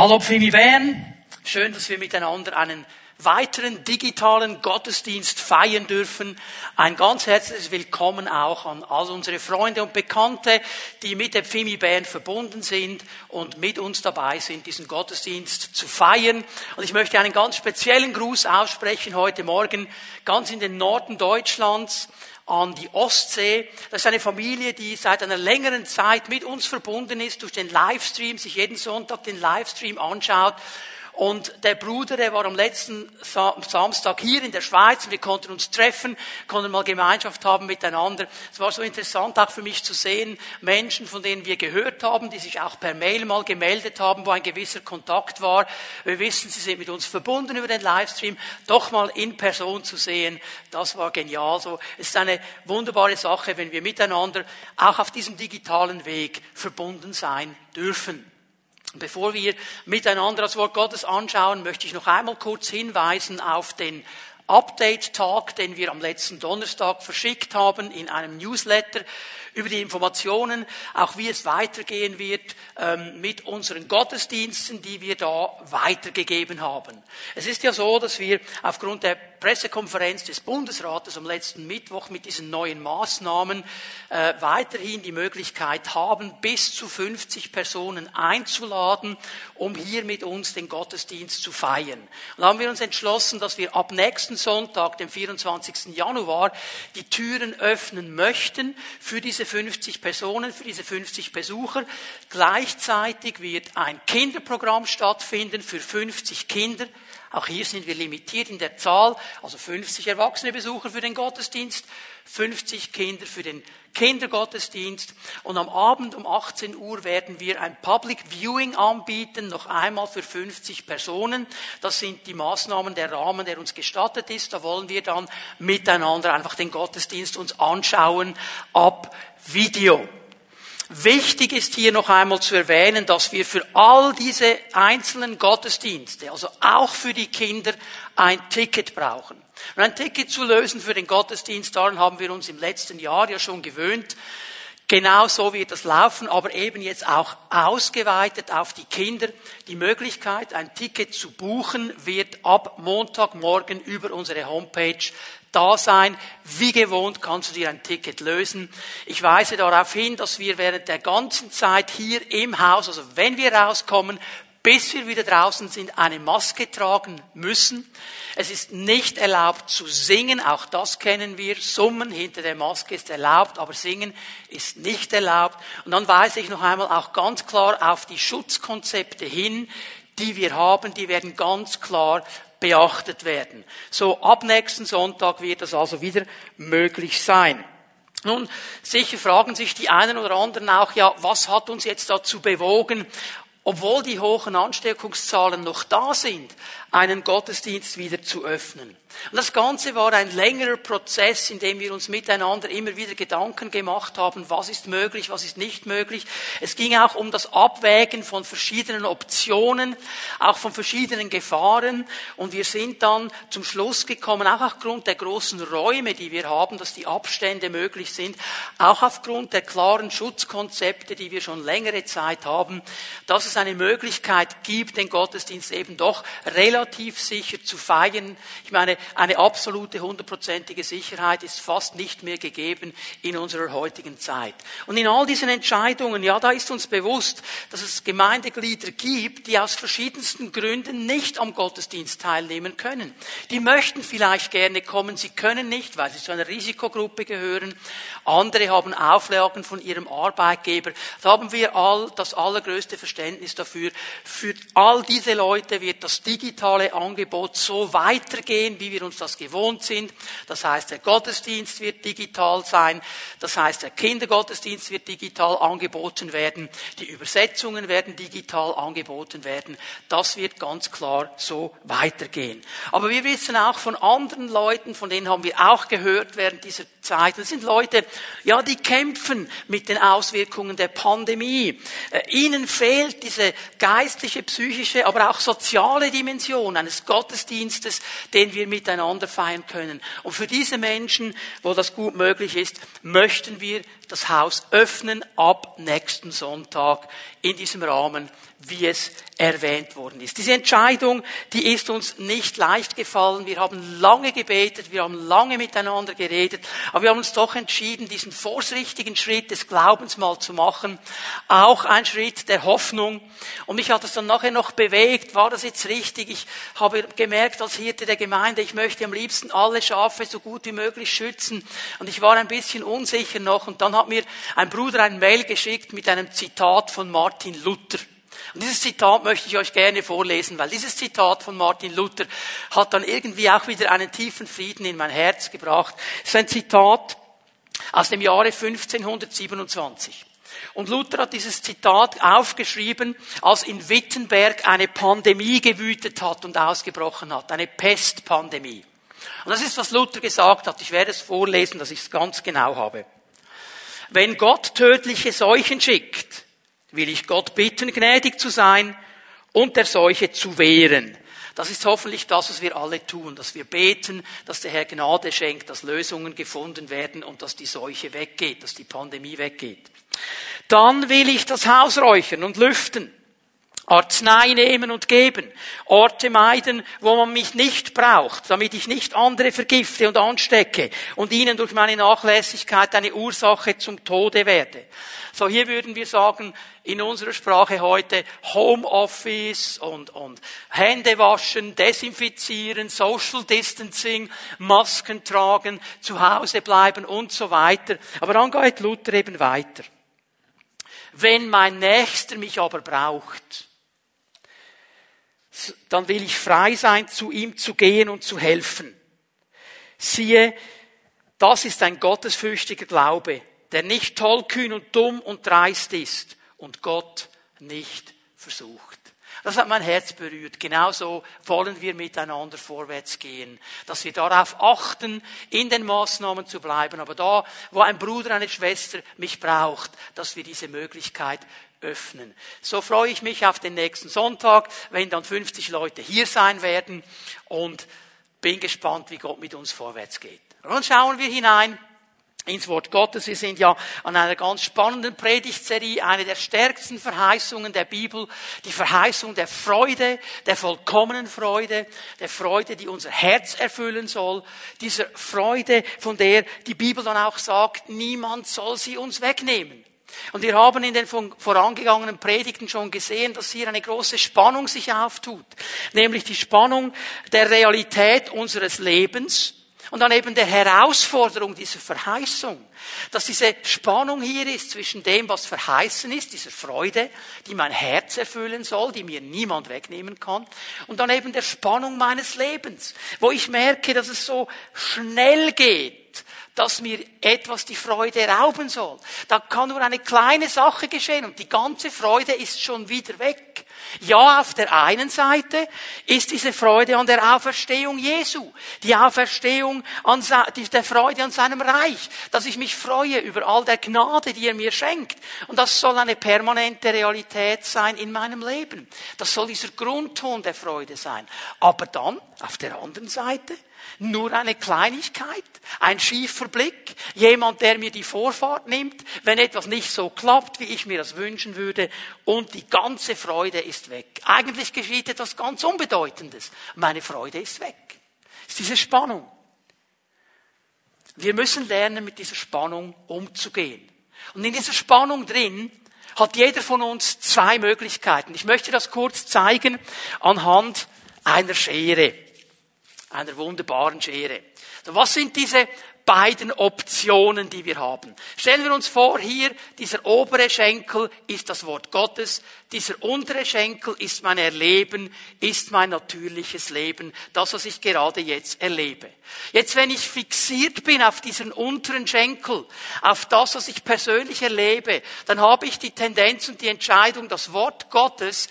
Hallo Pfimi Bern. Schön, dass wir miteinander einen weiteren digitalen Gottesdienst feiern dürfen. Ein ganz herzliches Willkommen auch an all unsere Freunde und Bekannte, die mit der Pfimi Band verbunden sind und mit uns dabei sind, diesen Gottesdienst zu feiern. Und ich möchte einen ganz speziellen Gruß aussprechen heute Morgen, ganz in den Norden Deutschlands an die Ostsee. Das ist eine Familie, die seit einer längeren Zeit mit uns verbunden ist, durch den Livestream, sich jeden Sonntag den Livestream anschaut und der Bruder, der war am letzten Samstag hier in der Schweiz und wir konnten uns treffen, konnten mal Gemeinschaft haben miteinander. Es war so interessant auch für mich zu sehen, Menschen, von denen wir gehört haben, die sich auch per Mail mal gemeldet haben, wo ein gewisser Kontakt war. Wir wissen, sie sind mit uns verbunden über den Livestream, doch mal in Person zu sehen, das war genial. So, es ist eine wunderbare Sache, wenn wir miteinander auch auf diesem digitalen Weg verbunden sein dürfen. Bevor wir miteinander das Wort Gottes anschauen, möchte ich noch einmal kurz hinweisen auf den Update-Tag, den wir am letzten Donnerstag verschickt haben in einem Newsletter über die Informationen, auch wie es weitergehen wird ähm, mit unseren Gottesdiensten, die wir da weitergegeben haben. Es ist ja so, dass wir aufgrund der Pressekonferenz des Bundesrates am letzten Mittwoch mit diesen neuen Maßnahmen äh, weiterhin die Möglichkeit haben, bis zu 50 Personen einzuladen, um hier mit uns den Gottesdienst zu feiern. Und haben wir uns entschlossen, dass wir ab nächsten Sonntag, dem 24. Januar, die Türen öffnen möchten für diese 50 Personen, für diese 50 Besucher. Gleichzeitig wird ein Kinderprogramm stattfinden für 50 Kinder. Auch hier sind wir limitiert in der Zahl, also 50 erwachsene Besucher für den Gottesdienst, 50 Kinder für den Kindergottesdienst und am Abend um 18 Uhr werden wir ein Public Viewing anbieten, noch einmal für 50 Personen. Das sind die Maßnahmen, der Rahmen, der uns gestattet ist. Da wollen wir dann miteinander einfach den Gottesdienst uns anschauen ab Video. Wichtig ist hier noch einmal zu erwähnen, dass wir für all diese einzelnen Gottesdienste, also auch für die Kinder, ein Ticket brauchen. Und ein Ticket zu lösen für den Gottesdienst, daran haben wir uns im letzten Jahr ja schon gewöhnt. Genau so wird das laufen, aber eben jetzt auch ausgeweitet auf die Kinder. Die Möglichkeit, ein Ticket zu buchen, wird ab Montagmorgen über unsere Homepage da sein. Wie gewohnt kannst du dir ein Ticket lösen. Ich weise darauf hin, dass wir während der ganzen Zeit hier im Haus, also wenn wir rauskommen, bis wir wieder draußen sind, eine Maske tragen müssen. Es ist nicht erlaubt zu singen, auch das kennen wir. Summen hinter der Maske ist erlaubt, aber singen ist nicht erlaubt. Und dann weise ich noch einmal auch ganz klar auf die Schutzkonzepte hin, die wir haben. Die werden ganz klar beachtet werden. So ab nächsten Sonntag wird das also wieder möglich sein. Nun, sicher fragen sich die einen oder anderen auch, ja, was hat uns jetzt dazu bewogen, obwohl die hohen Ansteckungszahlen noch da sind, einen Gottesdienst wieder zu öffnen. Und das Ganze war ein längerer Prozess, in dem wir uns miteinander immer wieder Gedanken gemacht haben, was ist möglich, was ist nicht möglich. Es ging auch um das Abwägen von verschiedenen Optionen, auch von verschiedenen Gefahren. Und wir sind dann zum Schluss gekommen, auch aufgrund der großen Räume, die wir haben, dass die Abstände möglich sind, auch aufgrund der klaren Schutzkonzepte, die wir schon längere Zeit haben, dass es eine Möglichkeit gibt, den Gottesdienst eben doch relativ sicher zu feiern. Ich meine, eine absolute hundertprozentige Sicherheit ist fast nicht mehr gegeben in unserer heutigen Zeit. Und in all diesen Entscheidungen, ja, da ist uns bewusst, dass es Gemeindeglieder gibt, die aus verschiedensten Gründen nicht am Gottesdienst teilnehmen können. Die möchten vielleicht gerne kommen, sie können nicht, weil sie zu einer Risikogruppe gehören. Andere haben Auflagen von ihrem Arbeitgeber. Da haben wir all das allergrößte Verständnis dafür. Für all diese Leute wird das digitale Angebot so weitergehen, wie wir uns das gewohnt sind. Das heißt, der Gottesdienst wird digital sein. Das heißt, der Kindergottesdienst wird digital angeboten werden. Die Übersetzungen werden digital angeboten werden. Das wird ganz klar so weitergehen. Aber wir wissen auch von anderen Leuten, von denen haben wir auch gehört während dieser Zeit. Das sind Leute, ja, die kämpfen mit den Auswirkungen der Pandemie. Äh, ihnen fehlt diese geistliche, psychische, aber auch soziale Dimension eines Gottesdienstes, den wir miteinander feiern können. Und für diese Menschen, wo das gut möglich ist, möchten wir das Haus öffnen ab nächsten Sonntag in diesem Rahmen, wie es erwähnt worden ist. Diese Entscheidung, die ist uns nicht leicht gefallen. Wir haben lange gebetet, wir haben lange miteinander geredet, aber wir haben uns doch entschieden, diesen vorsichtigen Schritt des Glaubens mal zu machen. Auch ein Schritt der Hoffnung. Und mich hat es dann nachher noch bewegt, war das jetzt richtig? Ich habe gemerkt als Hirte der Gemeinde, ich möchte am liebsten alle Schafe so gut wie möglich schützen. Und ich war ein bisschen unsicher noch. Und dann hat mir ein Bruder ein Mail geschickt mit einem Zitat von Martin Luther. Und dieses Zitat möchte ich euch gerne vorlesen, weil dieses Zitat von Martin Luther hat dann irgendwie auch wieder einen tiefen Frieden in mein Herz gebracht. Es ist ein Zitat aus dem Jahre 1527. Und Luther hat dieses Zitat aufgeschrieben, als in Wittenberg eine Pandemie gewütet hat und ausgebrochen hat, eine Pestpandemie. Und das ist, was Luther gesagt hat. Ich werde es vorlesen, dass ich es ganz genau habe. Wenn Gott tödliche Seuchen schickt, will ich Gott bitten, gnädig zu sein und der Seuche zu wehren. Das ist hoffentlich das, was wir alle tun, dass wir beten, dass der Herr Gnade schenkt, dass Lösungen gefunden werden und dass die Seuche weggeht, dass die Pandemie weggeht. Dann will ich das Haus räuchern und lüften Arznei nehmen und geben, Orte meiden, wo man mich nicht braucht, damit ich nicht andere vergifte und anstecke und ihnen durch meine Nachlässigkeit eine Ursache zum Tode werde. So hier würden wir sagen, in unserer Sprache heute Homeoffice und, und Hände waschen, desinfizieren, Social Distancing, Masken tragen, zu Hause bleiben und so weiter. Aber dann geht Luther eben weiter. Wenn mein Nächster mich aber braucht, dann will ich frei sein, zu ihm zu gehen und zu helfen. Siehe, das ist ein gottesfürchtiger Glaube, der nicht tollkühn und dumm und dreist ist und Gott nicht versucht. Das hat mein Herz berührt. Genauso wollen wir miteinander vorwärts gehen, dass wir darauf achten, in den Maßnahmen zu bleiben, aber da, wo ein Bruder, eine Schwester mich braucht, dass wir diese Möglichkeit öffnen. So freue ich mich auf den nächsten Sonntag, wenn dann 50 Leute hier sein werden und bin gespannt, wie Gott mit uns vorwärts geht. Und dann schauen wir hinein ins Wort Gottes. Wir sind ja an einer ganz spannenden Predigtserie, eine der stärksten Verheißungen der Bibel, die Verheißung der Freude, der vollkommenen Freude, der Freude, die unser Herz erfüllen soll, dieser Freude, von der die Bibel dann auch sagt, niemand soll sie uns wegnehmen. Und wir haben in den vorangegangenen Predigten schon gesehen, dass hier eine große Spannung sich auftut. Nämlich die Spannung der Realität unseres Lebens und dann eben der Herausforderung dieser Verheißung. Dass diese Spannung hier ist zwischen dem, was verheißen ist, dieser Freude, die mein Herz erfüllen soll, die mir niemand wegnehmen kann, und dann eben der Spannung meines Lebens, wo ich merke, dass es so schnell geht, dass mir etwas die Freude rauben soll. Da kann nur eine kleine Sache geschehen und die ganze Freude ist schon wieder weg. Ja, auf der einen Seite ist diese Freude an der Auferstehung Jesu, die Auferstehung an der Freude an seinem Reich, dass ich mich freue über all der Gnade, die er mir schenkt. Und das soll eine permanente Realität sein in meinem Leben. Das soll dieser Grundton der Freude sein. Aber dann, auf der anderen Seite, nur eine Kleinigkeit, ein schiefer Blick, jemand, der mir die Vorfahrt nimmt, wenn etwas nicht so klappt, wie ich mir das wünschen würde, und die ganze Freude ist weg. Eigentlich geschieht etwas ganz Unbedeutendes. Meine Freude ist weg. Das ist diese Spannung. Wir müssen lernen, mit dieser Spannung umzugehen. Und in dieser Spannung drin hat jeder von uns zwei Möglichkeiten. Ich möchte das kurz zeigen anhand einer Schere einer wunderbaren Schere. So, was sind diese beiden Optionen, die wir haben? Stellen wir uns vor, hier dieser obere Schenkel ist das Wort Gottes, dieser untere Schenkel ist mein Erleben, ist mein natürliches Leben, das, was ich gerade jetzt erlebe. Jetzt, wenn ich fixiert bin auf diesen unteren Schenkel, auf das, was ich persönlich erlebe, dann habe ich die Tendenz und die Entscheidung, das Wort Gottes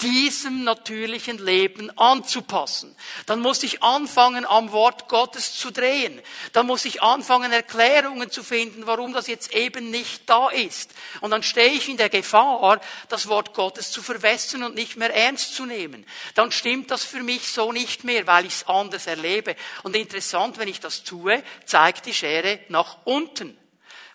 diesem natürlichen Leben anzupassen. Dann muss ich anfangen, am Wort Gottes zu drehen. Dann muss ich anfangen, Erklärungen zu finden, warum das jetzt eben nicht da ist. Und dann stehe ich in der Gefahr, das Wort Gottes zu verwässern und nicht mehr ernst zu nehmen. Dann stimmt das für mich so nicht mehr, weil ich es anders erlebe. Und interessant, wenn ich das tue, zeigt die Schere nach unten.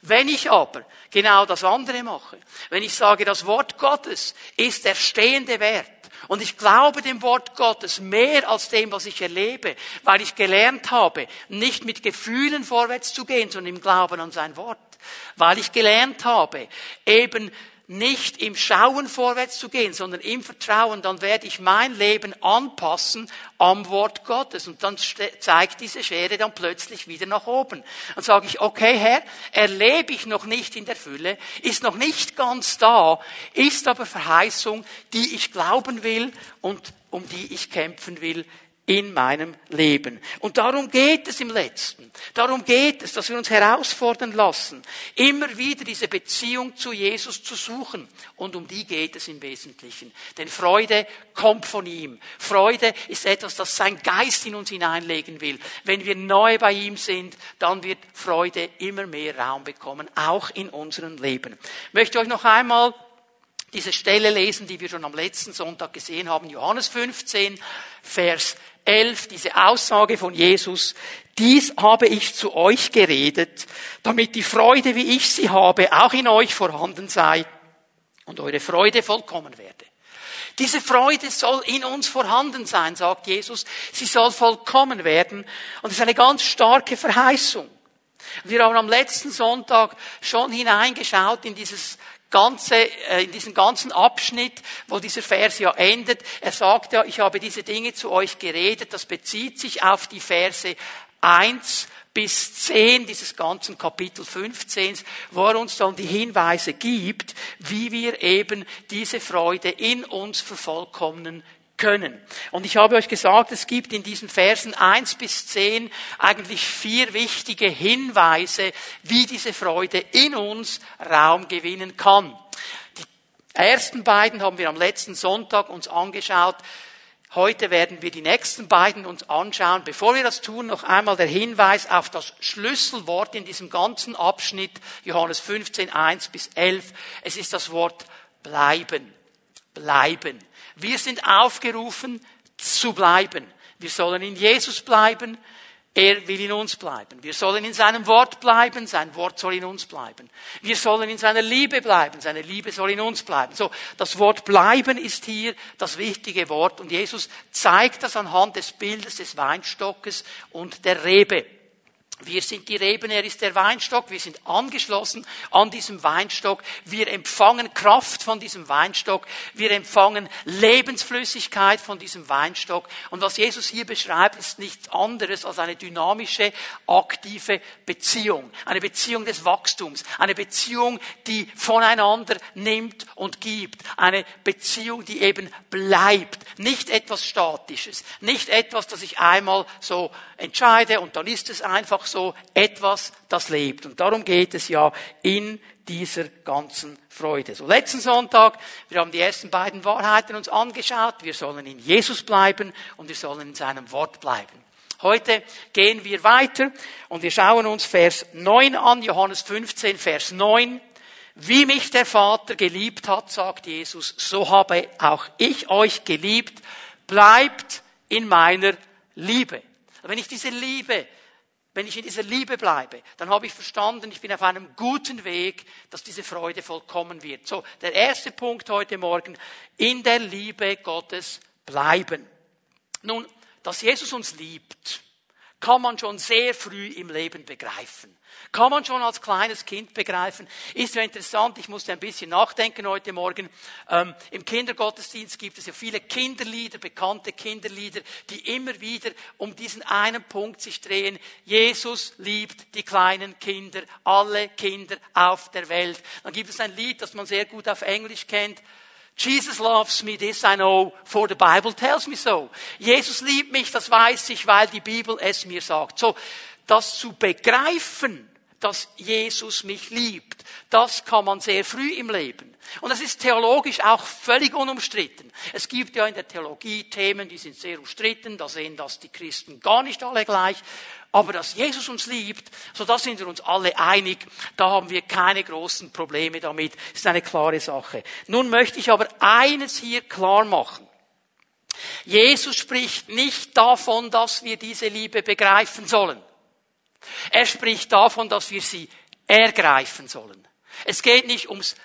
Wenn ich aber genau das andere mache, wenn ich sage, das Wort Gottes ist der stehende Wert, und ich glaube dem Wort Gottes mehr als dem, was ich erlebe, weil ich gelernt habe, nicht mit Gefühlen vorwärts zu gehen, sondern im Glauben an sein Wort. Weil ich gelernt habe, eben nicht im Schauen vorwärts zu gehen, sondern im Vertrauen, dann werde ich mein Leben anpassen am Wort Gottes. Und dann zeigt diese Schere dann plötzlich wieder nach oben. Dann sage ich, okay Herr, erlebe ich noch nicht in der Fülle, ist noch nicht ganz da, ist aber Verheißung, die ich glauben will und um die ich kämpfen will in meinem Leben. Und darum geht es im letzten. Darum geht es, dass wir uns herausfordern lassen, immer wieder diese Beziehung zu Jesus zu suchen. Und um die geht es im Wesentlichen. Denn Freude kommt von ihm. Freude ist etwas, das sein Geist in uns hineinlegen will. Wenn wir neu bei ihm sind, dann wird Freude immer mehr Raum bekommen, auch in unserem Leben. Ich möchte euch noch einmal diese Stelle lesen, die wir schon am letzten Sonntag gesehen haben, Johannes 15, Vers 11, diese Aussage von Jesus, dies habe ich zu euch geredet, damit die Freude, wie ich sie habe, auch in euch vorhanden sei und eure Freude vollkommen werde. Diese Freude soll in uns vorhanden sein, sagt Jesus. Sie soll vollkommen werden. Und es ist eine ganz starke Verheißung. Wir haben am letzten Sonntag schon hineingeschaut in dieses ganze, äh, in diesem ganzen Abschnitt, wo dieser Vers ja endet. Er sagt ja, ich habe diese Dinge zu euch geredet. Das bezieht sich auf die Verse 1 bis 10 dieses ganzen Kapitel 15, wo er uns dann die Hinweise gibt, wie wir eben diese Freude in uns vervollkommnen können. Und ich habe euch gesagt, es gibt in diesen Versen eins bis zehn eigentlich vier wichtige Hinweise, wie diese Freude in uns Raum gewinnen kann. Die ersten beiden haben wir am letzten Sonntag uns angeschaut. Heute werden wir die nächsten beiden uns anschauen. Bevor wir das tun, noch einmal der Hinweis auf das Schlüsselwort in diesem ganzen Abschnitt, Johannes 15, 1 bis 11. Es ist das Wort bleiben. Bleiben. Wir sind aufgerufen zu bleiben. Wir sollen in Jesus bleiben. Er will in uns bleiben. Wir sollen in seinem Wort bleiben. Sein Wort soll in uns bleiben. Wir sollen in seiner Liebe bleiben. Seine Liebe soll in uns bleiben. So, das Wort bleiben ist hier das wichtige Wort. Und Jesus zeigt das anhand des Bildes des Weinstockes und der Rebe. Wir sind die Reben, er ist der Weinstock, wir sind angeschlossen an diesem Weinstock, wir empfangen Kraft von diesem Weinstock, wir empfangen Lebensflüssigkeit von diesem Weinstock. Und was Jesus hier beschreibt, ist nichts anderes als eine dynamische, aktive Beziehung, eine Beziehung des Wachstums, eine Beziehung, die voneinander nimmt und gibt, eine Beziehung, die eben bleibt, nicht etwas Statisches, nicht etwas, das ich einmal so entscheide und dann ist es einfach so etwas, das lebt. Und darum geht es ja in dieser ganzen Freude. So letzten Sonntag, wir haben die ersten beiden Wahrheiten uns angeschaut. Wir sollen in Jesus bleiben und wir sollen in seinem Wort bleiben. Heute gehen wir weiter und wir schauen uns Vers 9 an, Johannes 15, Vers 9. Wie mich der Vater geliebt hat, sagt Jesus, so habe auch ich euch geliebt. Bleibt in meiner Liebe. Wenn ich diese Liebe wenn ich in dieser Liebe bleibe, dann habe ich verstanden, ich bin auf einem guten Weg, dass diese Freude vollkommen wird. So, der erste Punkt heute Morgen, in der Liebe Gottes bleiben. Nun, dass Jesus uns liebt, kann man schon sehr früh im Leben begreifen. Kann man schon als kleines Kind begreifen. Ist ja interessant, ich musste ein bisschen nachdenken heute Morgen. Ähm, Im Kindergottesdienst gibt es ja viele Kinderlieder, bekannte Kinderlieder, die immer wieder um diesen einen Punkt sich drehen. Jesus liebt die kleinen Kinder, alle Kinder auf der Welt. Dann gibt es ein Lied, das man sehr gut auf Englisch kennt. Jesus loves me, this I know, for the Bible tells me so. Jesus liebt mich, das weiß ich, weil die Bibel es mir sagt. So, das zu begreifen, dass Jesus mich liebt, das kann man sehr früh im Leben. Und das ist theologisch auch völlig unumstritten. Es gibt ja in der Theologie Themen, die sind sehr umstritten, da sehen das die Christen gar nicht alle gleich. Aber dass Jesus uns liebt, so da sind wir uns alle einig, da haben wir keine großen Probleme damit, das ist eine klare Sache. Nun möchte ich aber eines hier klar machen. Jesus spricht nicht davon, dass wir diese Liebe begreifen sollen. Er spricht davon, dass wir sie ergreifen sollen. Es geht nicht ums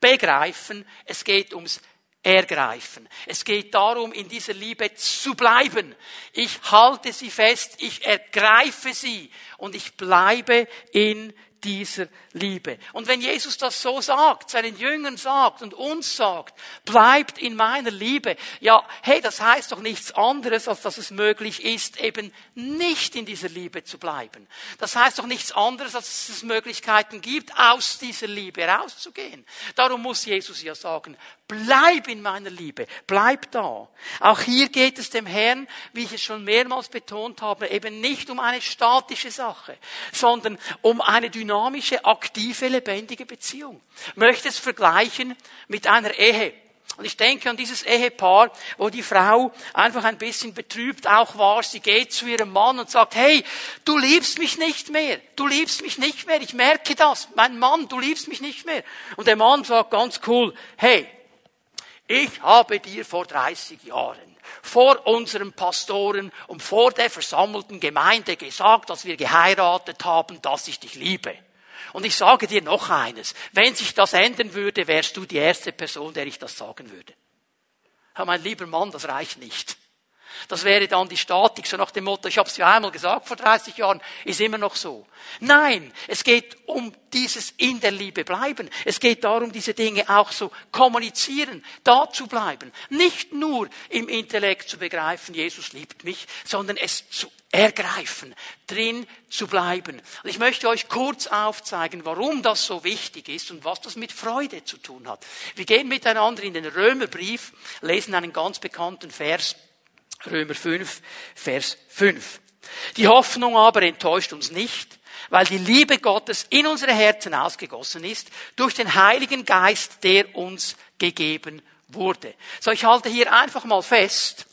Begreifen, es geht ums ergreifen. Es geht darum, in dieser Liebe zu bleiben. Ich halte sie fest, ich ergreife sie und ich bleibe in dieser Liebe. Und wenn Jesus das so sagt, seinen Jüngern sagt und uns sagt, bleibt in meiner Liebe, ja, hey, das heißt doch nichts anderes, als dass es möglich ist, eben nicht in dieser Liebe zu bleiben. Das heißt doch nichts anderes, als dass es Möglichkeiten gibt, aus dieser Liebe rauszugehen. Darum muss Jesus ja sagen, bleib in meiner Liebe, bleib da. Auch hier geht es dem Herrn, wie ich es schon mehrmals betont habe, eben nicht um eine statische Sache, sondern um eine dynamische, aktive, lebendige Beziehung. Ich möchte es vergleichen mit einer Ehe. Und ich denke an dieses Ehepaar, wo die Frau einfach ein bisschen betrübt auch war. Sie geht zu ihrem Mann und sagt, hey, du liebst mich nicht mehr. Du liebst mich nicht mehr. Ich merke das. Mein Mann, du liebst mich nicht mehr. Und der Mann sagt ganz cool, hey, ich habe dir vor 30 Jahren vor unseren Pastoren und vor der versammelten Gemeinde gesagt, dass wir geheiratet haben, dass ich dich liebe. Und ich sage dir noch eines. Wenn sich das ändern würde, wärst du die erste Person, der ich das sagen würde. Ja, mein lieber Mann, das reicht nicht. Das wäre dann die Statik, so nach dem Motto, ich habe es ja einmal gesagt vor 30 Jahren, ist immer noch so. Nein, es geht um dieses in der Liebe bleiben. Es geht darum, diese Dinge auch so kommunizieren, da zu bleiben. Nicht nur im Intellekt zu begreifen, Jesus liebt mich, sondern es zu ergreifen, drin zu bleiben. Und ich möchte euch kurz aufzeigen, warum das so wichtig ist und was das mit Freude zu tun hat. Wir gehen miteinander in den Römerbrief, lesen einen ganz bekannten Vers, Römer 5, Vers 5. Die Hoffnung aber enttäuscht uns nicht, weil die Liebe Gottes in unsere Herzen ausgegossen ist durch den Heiligen Geist, der uns gegeben wurde. So, ich halte hier einfach mal fest,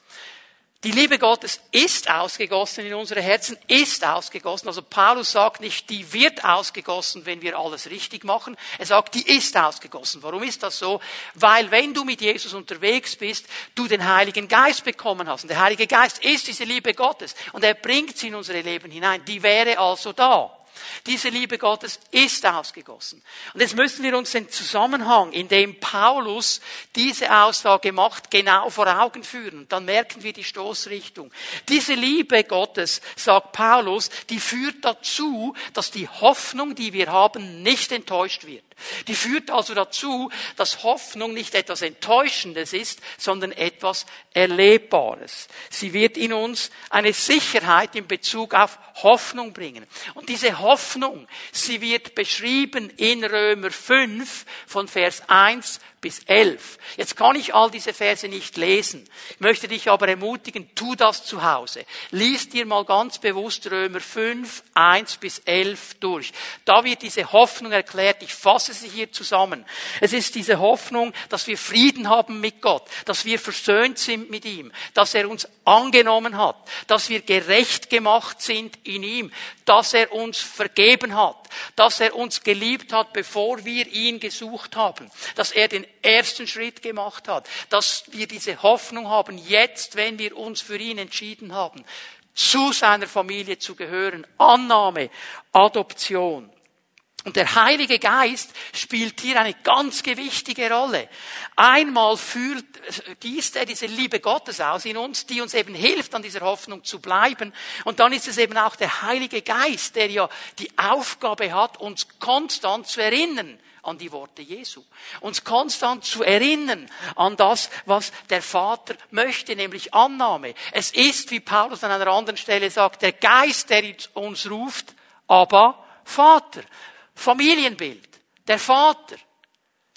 die Liebe Gottes ist ausgegossen in unsere Herzen, ist ausgegossen. Also Paulus sagt nicht, die wird ausgegossen, wenn wir alles richtig machen. Er sagt, die ist ausgegossen. Warum ist das so? Weil wenn du mit Jesus unterwegs bist, du den Heiligen Geist bekommen hast. Und der Heilige Geist ist diese Liebe Gottes. Und er bringt sie in unsere Leben hinein. Die wäre also da. Diese Liebe Gottes ist ausgegossen. Und jetzt müssen wir uns den Zusammenhang, in dem Paulus diese Aussage macht, genau vor Augen führen. Dann merken wir die Stoßrichtung. Diese Liebe Gottes, sagt Paulus, die führt dazu, dass die Hoffnung, die wir haben, nicht enttäuscht wird. Die führt also dazu, dass Hoffnung nicht etwas Enttäuschendes ist, sondern etwas Erlebbares. Sie wird in uns eine Sicherheit in Bezug auf Hoffnung bringen. Und diese Hoffnung, sie wird beschrieben in Römer 5 von Vers 1 bis 11. Jetzt kann ich all diese Verse nicht lesen. Ich möchte dich aber ermutigen, tu das zu Hause. Lies dir mal ganz bewusst Römer 5, 1 bis 11 durch. Da wird diese Hoffnung erklärt. Ich fasse sie hier zusammen. Es ist diese Hoffnung, dass wir Frieden haben mit Gott, dass wir versöhnt sind mit ihm, dass er uns angenommen hat, dass wir gerecht gemacht sind in ihm, dass er uns vergeben hat, dass er uns geliebt hat, bevor wir ihn gesucht haben, dass er den ersten Schritt gemacht hat, dass wir diese Hoffnung haben, jetzt, wenn wir uns für ihn entschieden haben, zu seiner Familie zu gehören, Annahme, Adoption. Und der Heilige Geist spielt hier eine ganz gewichtige Rolle. Einmal führt, gießt er diese Liebe Gottes aus in uns, die uns eben hilft, an dieser Hoffnung zu bleiben. Und dann ist es eben auch der Heilige Geist, der ja die Aufgabe hat, uns konstant zu erinnern an die Worte Jesu. Uns konstant zu erinnern an das, was der Vater möchte, nämlich Annahme. Es ist, wie Paulus an einer anderen Stelle sagt, der Geist, der uns ruft, aber Vater. Familienbild, der Vater,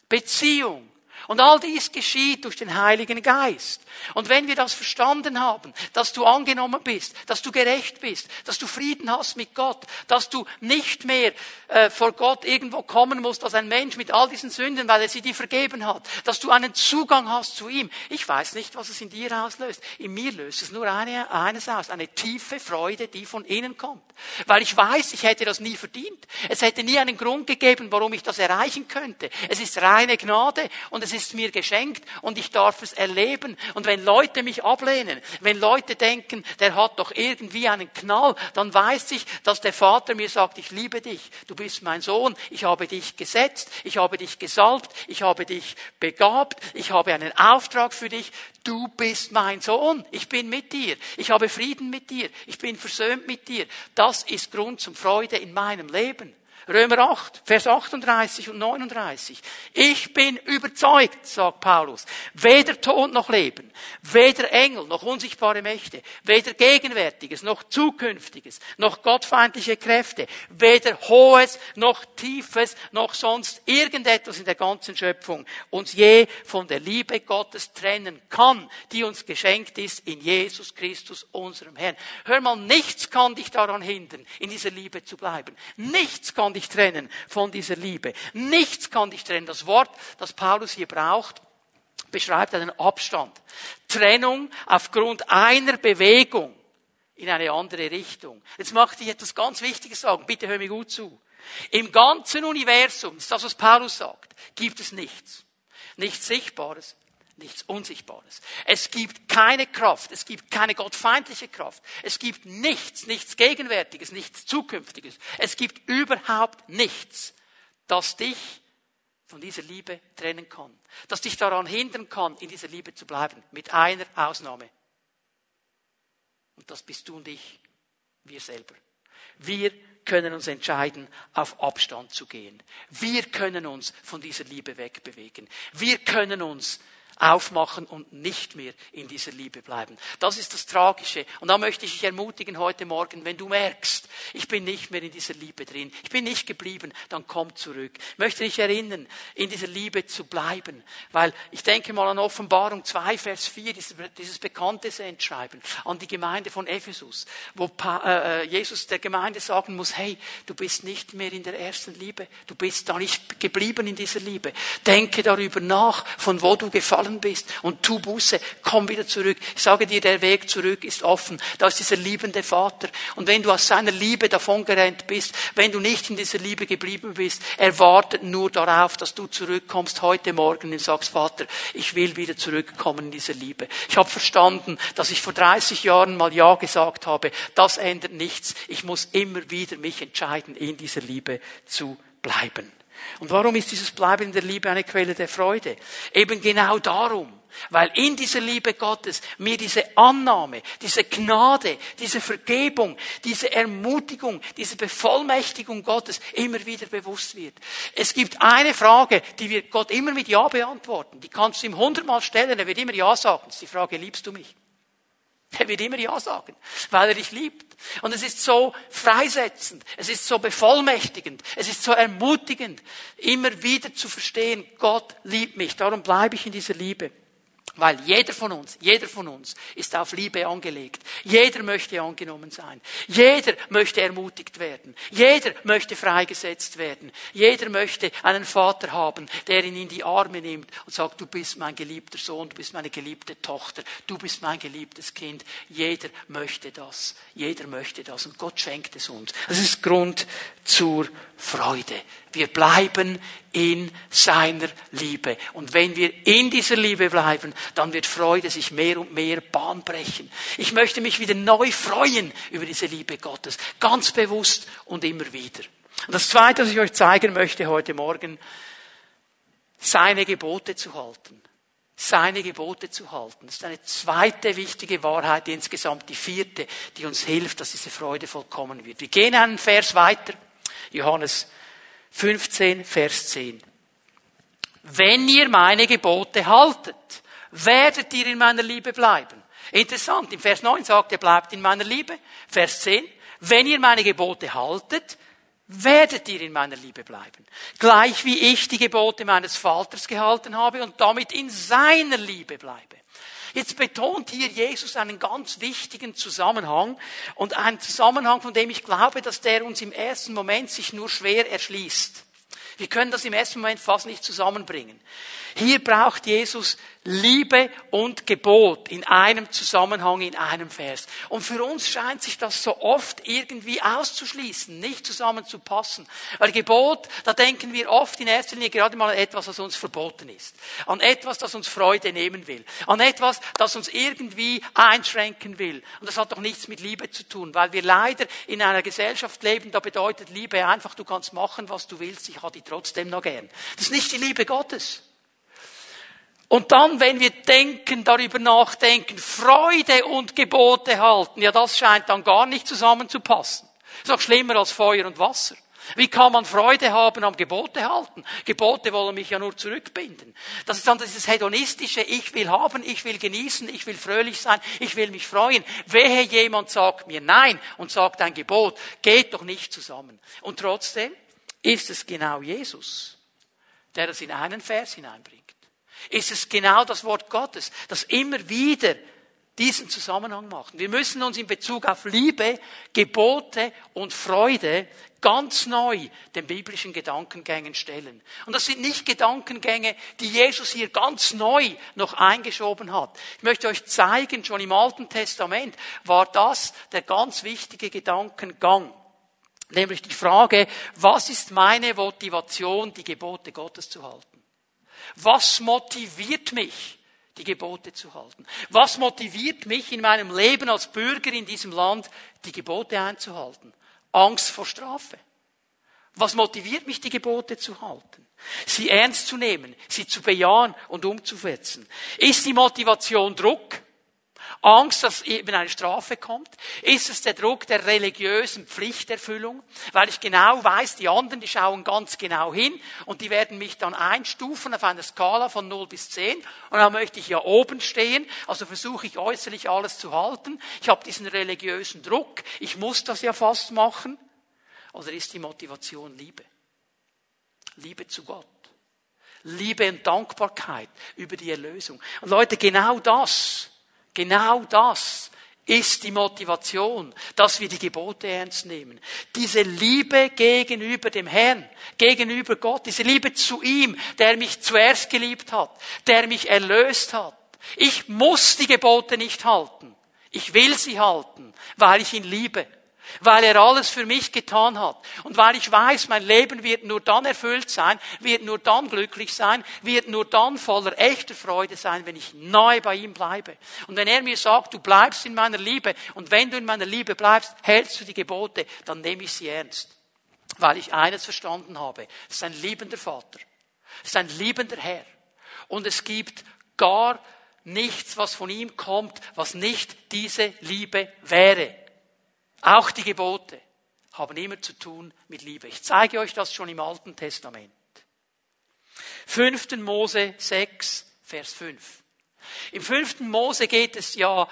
Beziehung. Und all dies geschieht durch den Heiligen Geist. Und wenn wir das verstanden haben, dass du angenommen bist, dass du gerecht bist, dass du Frieden hast mit Gott, dass du nicht mehr äh, vor Gott irgendwo kommen musst als ein Mensch mit all diesen Sünden, weil er sie dir vergeben hat, dass du einen Zugang hast zu ihm. Ich weiß nicht, was es in dir auslöst. In mir löst es nur eine, eines aus, eine tiefe Freude, die von innen kommt. Weil ich weiß, ich hätte das nie verdient. Es hätte nie einen Grund gegeben, warum ich das erreichen könnte. Es ist reine Gnade und es ist mir geschenkt und ich darf es erleben. Und wenn Leute mich ablehnen, wenn Leute denken, der hat doch irgendwie einen Knall, dann weiß ich, dass der Vater mir sagt, ich liebe dich, du bist mein Sohn, ich habe dich gesetzt, ich habe dich gesalbt, ich habe dich begabt, ich habe einen Auftrag für dich, du bist mein Sohn, ich bin mit dir, ich habe Frieden mit dir, ich bin versöhnt mit dir. Das ist Grund zum Freude in meinem Leben. Römer 8, Vers 38 und 39. Ich bin überzeugt, sagt Paulus, weder Tod noch Leben, weder Engel noch unsichtbare Mächte, weder Gegenwärtiges noch Zukünftiges, noch gottfeindliche Kräfte, weder Hohes noch Tiefes noch sonst irgendetwas in der ganzen Schöpfung uns je von der Liebe Gottes trennen kann, die uns geschenkt ist in Jesus Christus, unserem Herrn. Hör mal, nichts kann dich daran hindern, in dieser Liebe zu bleiben. Nichts kann dich trennen von dieser Liebe. Nichts kann dich trennen. Das Wort, das Paulus hier braucht, beschreibt einen Abstand. Trennung aufgrund einer Bewegung in eine andere Richtung. Jetzt möchte ich etwas ganz Wichtiges sagen. Bitte hör mir gut zu. Im ganzen Universum, das ist das, was Paulus sagt, gibt es nichts. Nichts Sichtbares, nichts Unsichtbares. Es gibt keine Kraft, es gibt keine gottfeindliche Kraft, es gibt nichts, nichts Gegenwärtiges, nichts Zukünftiges. Es gibt überhaupt nichts, das dich von dieser Liebe trennen kann, das dich daran hindern kann, in dieser Liebe zu bleiben, mit einer Ausnahme. Und das bist du und ich, wir selber. Wir können uns entscheiden, auf Abstand zu gehen. Wir können uns von dieser Liebe wegbewegen. Wir können uns aufmachen und nicht mehr in dieser Liebe bleiben. Das ist das Tragische. Und da möchte ich dich ermutigen heute Morgen, wenn du merkst, ich bin nicht mehr in dieser Liebe drin, ich bin nicht geblieben, dann komm zurück. Ich möchte dich erinnern, in dieser Liebe zu bleiben. Weil ich denke mal an Offenbarung 2, Vers 4, dieses, dieses bekannte Sendschreiben an die Gemeinde von Ephesus, wo äh, äh, Jesus der Gemeinde sagen muss, hey, du bist nicht mehr in der ersten Liebe, du bist da nicht geblieben in dieser Liebe. Denke darüber nach, von wo du gefallen gefallen bist und tu Buße, komm wieder zurück. Ich sage dir, der Weg zurück ist offen. Da ist dieser liebende Vater. Und wenn du aus seiner Liebe davongerannt bist, wenn du nicht in dieser Liebe geblieben bist, er wartet nur darauf, dass du zurückkommst heute Morgen und sagst, Vater, ich will wieder zurückkommen in diese Liebe. Ich habe verstanden, dass ich vor 30 Jahren mal Ja gesagt habe. Das ändert nichts. Ich muss immer wieder mich entscheiden, in dieser Liebe zu bleiben. Und warum ist dieses Bleiben in der Liebe eine Quelle der Freude? Eben genau darum. Weil in dieser Liebe Gottes mir diese Annahme, diese Gnade, diese Vergebung, diese Ermutigung, diese Bevollmächtigung Gottes immer wieder bewusst wird. Es gibt eine Frage, die wird Gott immer mit Ja beantworten. Die kannst du ihm hundertmal stellen, er wird immer Ja sagen. Das ist die Frage, liebst du mich? Er wird immer Ja sagen, weil er dich liebt. Und es ist so freisetzend, es ist so bevollmächtigend, es ist so ermutigend, immer wieder zu verstehen, Gott liebt mich, darum bleibe ich in dieser Liebe. Weil jeder von uns, jeder von uns ist auf Liebe angelegt. Jeder möchte angenommen sein. Jeder möchte ermutigt werden. Jeder möchte freigesetzt werden. Jeder möchte einen Vater haben, der ihn in die Arme nimmt und sagt, du bist mein geliebter Sohn, du bist meine geliebte Tochter, du bist mein geliebtes Kind. Jeder möchte das. Jeder möchte das. Und Gott schenkt es uns. Das ist Grund zur Freude. Wir bleiben in seiner Liebe. Und wenn wir in dieser Liebe bleiben, dann wird Freude sich mehr und mehr Bahn brechen. Ich möchte mich wieder neu freuen über diese Liebe Gottes. Ganz bewusst und immer wieder. Und das Zweite, was ich euch zeigen möchte heute Morgen, seine Gebote zu halten. Seine Gebote zu halten. Das ist eine zweite wichtige Wahrheit, insgesamt die vierte, die uns hilft, dass diese Freude vollkommen wird. Wir gehen einen Vers weiter. Johannes 15, Vers 10. Wenn ihr meine Gebote haltet, werdet ihr in meiner Liebe bleiben. Interessant, im Vers 9 sagt er, bleibt in meiner Liebe. Vers 10, wenn ihr meine Gebote haltet, werdet ihr in meiner Liebe bleiben. Gleich wie ich die Gebote meines Vaters gehalten habe und damit in seiner Liebe bleibe. Jetzt betont hier Jesus einen ganz wichtigen Zusammenhang und einen Zusammenhang, von dem ich glaube, dass der uns im ersten Moment sich nur schwer erschließt. Wir können das im ersten Moment fast nicht zusammenbringen. Hier braucht Jesus Liebe und Gebot in einem Zusammenhang, in einem Vers. Und für uns scheint sich das so oft irgendwie auszuschließen, nicht zusammenzupassen. Weil Gebot, da denken wir oft in erster Linie gerade mal an etwas, was uns verboten ist. An etwas, das uns Freude nehmen will. An etwas, das uns irgendwie einschränken will. Und das hat doch nichts mit Liebe zu tun, weil wir leider in einer Gesellschaft leben, da bedeutet Liebe einfach, du kannst machen, was du willst, ich habe die trotzdem noch gern. Das ist nicht die Liebe Gottes. Und dann, wenn wir denken, darüber nachdenken, Freude und Gebote halten, ja, das scheint dann gar nicht zusammenzupassen. Ist auch schlimmer als Feuer und Wasser. Wie kann man Freude haben am Gebote halten? Gebote wollen mich ja nur zurückbinden. Das ist dann dieses hedonistische, ich will haben, ich will genießen, ich will fröhlich sein, ich will mich freuen. Wehe jemand sagt mir nein und sagt ein Gebot, geht doch nicht zusammen. Und trotzdem ist es genau Jesus, der das in einen Vers hineinbringt ist es genau das Wort Gottes, das immer wieder diesen Zusammenhang macht. Wir müssen uns in Bezug auf Liebe, Gebote und Freude ganz neu den biblischen Gedankengängen stellen. Und das sind nicht Gedankengänge, die Jesus hier ganz neu noch eingeschoben hat. Ich möchte euch zeigen, schon im Alten Testament war das der ganz wichtige Gedankengang. Nämlich die Frage, was ist meine Motivation, die Gebote Gottes zu halten? Was motiviert mich, die Gebote zu halten? Was motiviert mich in meinem Leben als Bürger in diesem Land, die Gebote einzuhalten? Angst vor Strafe. Was motiviert mich, die Gebote zu halten? Sie ernst zu nehmen, sie zu bejahen und umzusetzen. Ist die Motivation Druck? Angst, dass eben eine Strafe kommt? Ist es der Druck der religiösen Pflichterfüllung? Weil ich genau weiß, die anderen, die schauen ganz genau hin und die werden mich dann einstufen auf einer Skala von 0 bis 10 und dann möchte ich ja oben stehen, also versuche ich äußerlich alles zu halten. Ich habe diesen religiösen Druck, ich muss das ja fast machen. Oder ist die Motivation Liebe? Liebe zu Gott. Liebe und Dankbarkeit über die Erlösung. Und Leute, genau das Genau das ist die Motivation, dass wir die Gebote ernst nehmen. Diese Liebe gegenüber dem Herrn, gegenüber Gott, diese Liebe zu ihm, der mich zuerst geliebt hat, der mich erlöst hat. Ich muss die Gebote nicht halten. Ich will sie halten, weil ich ihn liebe weil er alles für mich getan hat und weil ich weiß, mein Leben wird nur dann erfüllt sein, wird nur dann glücklich sein, wird nur dann voller echter Freude sein, wenn ich nahe bei ihm bleibe. Und wenn er mir sagt, du bleibst in meiner Liebe und wenn du in meiner Liebe bleibst, hältst du die Gebote, dann nehme ich sie ernst, weil ich eines verstanden habe. Es ist ein liebender Vater, es ist ein liebender Herr und es gibt gar nichts, was von ihm kommt, was nicht diese Liebe wäre. Auch die Gebote haben immer zu tun mit Liebe. Ich zeige euch das schon im Alten Testament. 5. Mose 6, Vers 5. Im 5. Mose geht es ja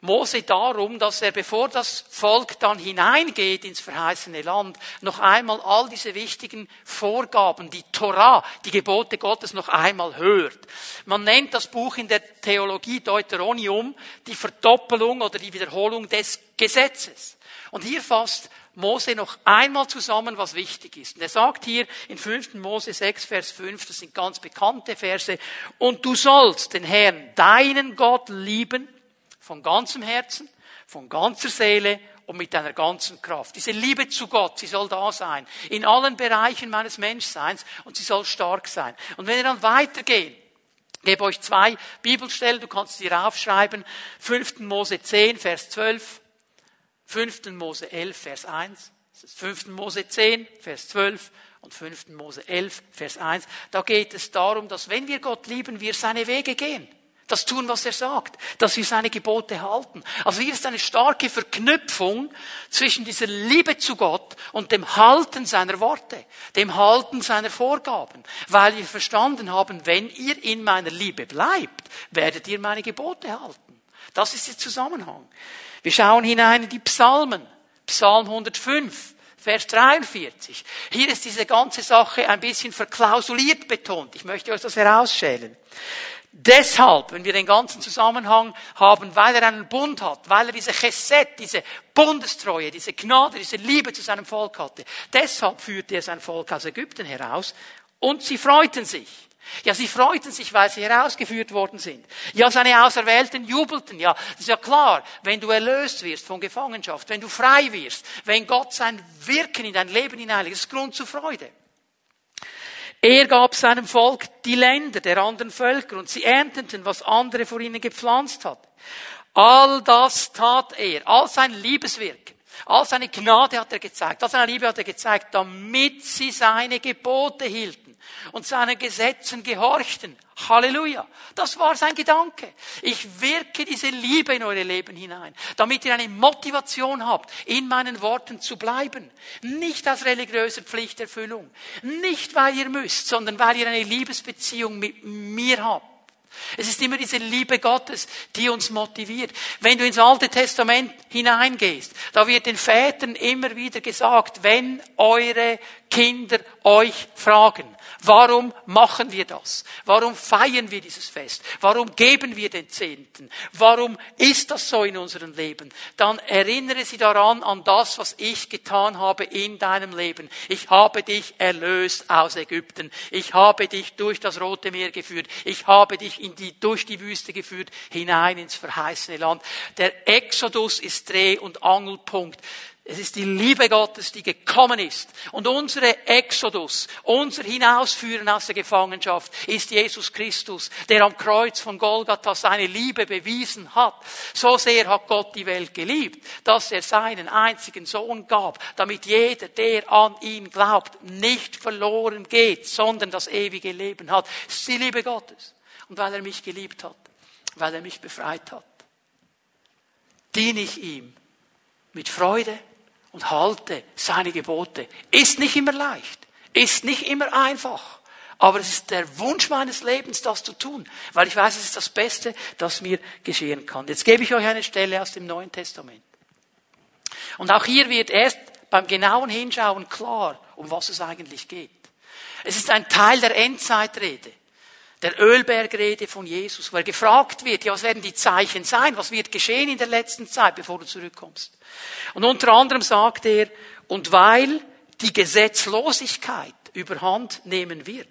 Mose darum, dass er, bevor das Volk dann hineingeht ins verheißene Land, noch einmal all diese wichtigen Vorgaben, die Torah, die Gebote Gottes noch einmal hört. Man nennt das Buch in der Theologie Deuteronium die Verdoppelung oder die Wiederholung des Gesetzes. Und hier fasst Mose noch einmal zusammen, was wichtig ist. Und er sagt hier in 5. Mose 6, Vers 5, das sind ganz bekannte Verse, und du sollst den Herrn, deinen Gott lieben, von ganzem Herzen, von ganzer Seele und mit deiner ganzen Kraft. Diese Liebe zu Gott, sie soll da sein. In allen Bereichen meines Menschseins und sie soll stark sein. Und wenn wir dann weitergehen, ich gebe euch zwei Bibelstellen, du kannst sie raufschreiben. 5. Mose 10, Vers 12. 5. Mose 11, Vers 1, 5. Mose 10, Vers 12 und 5. Mose 11, Vers 1. Da geht es darum, dass wenn wir Gott lieben, wir seine Wege gehen. Das tun, was er sagt, dass wir seine Gebote halten. Also hier ist eine starke Verknüpfung zwischen dieser Liebe zu Gott und dem Halten seiner Worte, dem Halten seiner Vorgaben, weil wir verstanden haben, wenn ihr in meiner Liebe bleibt, werdet ihr meine Gebote halten. Das ist der Zusammenhang. Wir schauen hinein in die Psalmen. Psalm 105, Vers 43. Hier ist diese ganze Sache ein bisschen verklausuliert betont. Ich möchte euch das herausschälen. Deshalb, wenn wir den ganzen Zusammenhang haben, weil er einen Bund hat, weil er diese Chesed, diese Bundestreue, diese Gnade, diese Liebe zu seinem Volk hatte, deshalb führte er sein Volk aus Ägypten heraus und sie freuten sich. Ja, sie freuten sich, weil sie herausgeführt worden sind. Ja, seine Auserwählten jubelten. Ja, das ist ja klar, wenn du erlöst wirst von Gefangenschaft, wenn du frei wirst, wenn Gott sein Wirken in dein Leben hineinlegt, ist Grund zur Freude. Er gab seinem Volk die Länder der anderen Völker und sie ernteten, was andere vor ihnen gepflanzt hat. All das tat er, all sein Liebeswirken, all seine Gnade hat er gezeigt, all seine Liebe hat er gezeigt, damit sie seine Gebote hielten und seinen Gesetzen gehorchten. Halleluja. Das war sein Gedanke. Ich wirke diese Liebe in eure Leben hinein, damit ihr eine Motivation habt, in meinen Worten zu bleiben. Nicht aus religiöser Pflichterfüllung. Nicht weil ihr müsst, sondern weil ihr eine Liebesbeziehung mit mir habt. Es ist immer diese Liebe Gottes, die uns motiviert. Wenn du ins Alte Testament hineingehst, da wird den Vätern immer wieder gesagt, wenn eure Kinder euch fragen, Warum machen wir das? Warum feiern wir dieses Fest? Warum geben wir den Zehnten? Warum ist das so in unserem Leben? Dann erinnere sie daran an das, was ich getan habe in deinem Leben. Ich habe dich erlöst aus Ägypten. Ich habe dich durch das Rote Meer geführt. Ich habe dich in die, durch die Wüste geführt, hinein ins verheißene Land. Der Exodus ist Dreh- und Angelpunkt es ist die Liebe Gottes, die gekommen ist. Und unsere Exodus, unser Hinausführen aus der Gefangenschaft ist Jesus Christus, der am Kreuz von Golgatha seine Liebe bewiesen hat. So sehr hat Gott die Welt geliebt, dass er seinen einzigen Sohn gab, damit jeder, der an ihn glaubt, nicht verloren geht, sondern das ewige Leben hat. Es ist die Liebe Gottes. Und weil er mich geliebt hat, weil er mich befreit hat, diene ich ihm mit Freude und halte seine Gebote. Ist nicht immer leicht, ist nicht immer einfach. Aber es ist der Wunsch meines Lebens, das zu tun, weil ich weiß, es ist das Beste, das mir geschehen kann. Jetzt gebe ich euch eine Stelle aus dem Neuen Testament. Und auch hier wird erst beim genauen Hinschauen klar, um was es eigentlich geht. Es ist ein Teil der Endzeitrede der Ölbergrede von Jesus, wo er gefragt wird, ja, was werden die Zeichen sein? Was wird geschehen in der letzten Zeit, bevor du zurückkommst? Und unter anderem sagt er, und weil die Gesetzlosigkeit überhand nehmen wird,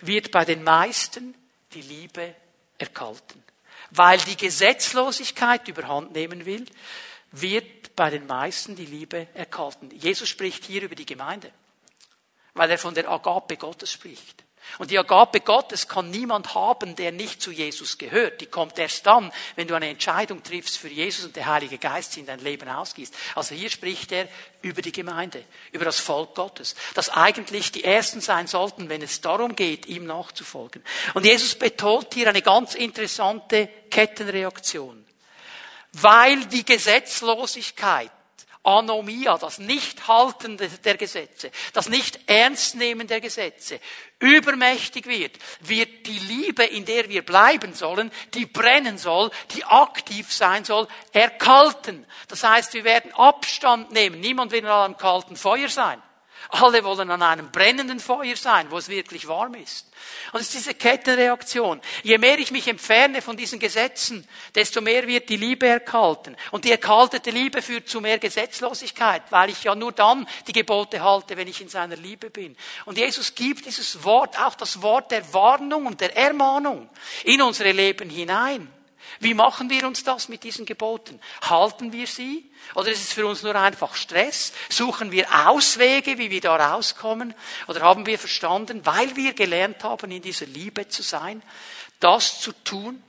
wird bei den meisten die Liebe erkalten. Weil die Gesetzlosigkeit überhand nehmen will, wird bei den meisten die Liebe erkalten. Jesus spricht hier über die Gemeinde, weil er von der Agape Gottes spricht. Und die Agape Gottes kann niemand haben, der nicht zu Jesus gehört. Die kommt erst dann, wenn du eine Entscheidung triffst für Jesus und der Heilige Geist in dein Leben ausgießt. Also hier spricht er über die Gemeinde, über das Volk Gottes, das eigentlich die Ersten sein sollten, wenn es darum geht, ihm nachzufolgen. Und Jesus betont hier eine ganz interessante Kettenreaktion. Weil die Gesetzlosigkeit Anomia, das Nichthalten der Gesetze, das Nicht-Ernstnehmen der Gesetze übermächtig wird, wird die Liebe, in der wir bleiben sollen, die brennen soll, die aktiv sein soll, erkalten. Das heißt, wir werden Abstand nehmen. Niemand will an einem kalten Feuer sein. Alle wollen an einem brennenden Feuer sein, wo es wirklich warm ist. Und es ist diese Kettenreaktion. Je mehr ich mich entferne von diesen Gesetzen, desto mehr wird die Liebe erkalten. Und die erkaltete Liebe führt zu mehr Gesetzlosigkeit, weil ich ja nur dann die Gebote halte, wenn ich in seiner Liebe bin. Und Jesus gibt dieses Wort, auch das Wort der Warnung und der Ermahnung, in unsere Leben hinein. Wie machen wir uns das mit diesen Geboten? Halten wir sie? Oder ist es für uns nur einfach Stress? Suchen wir Auswege, wie wir da rauskommen? Oder haben wir verstanden, weil wir gelernt haben, in dieser Liebe zu sein, das zu tun,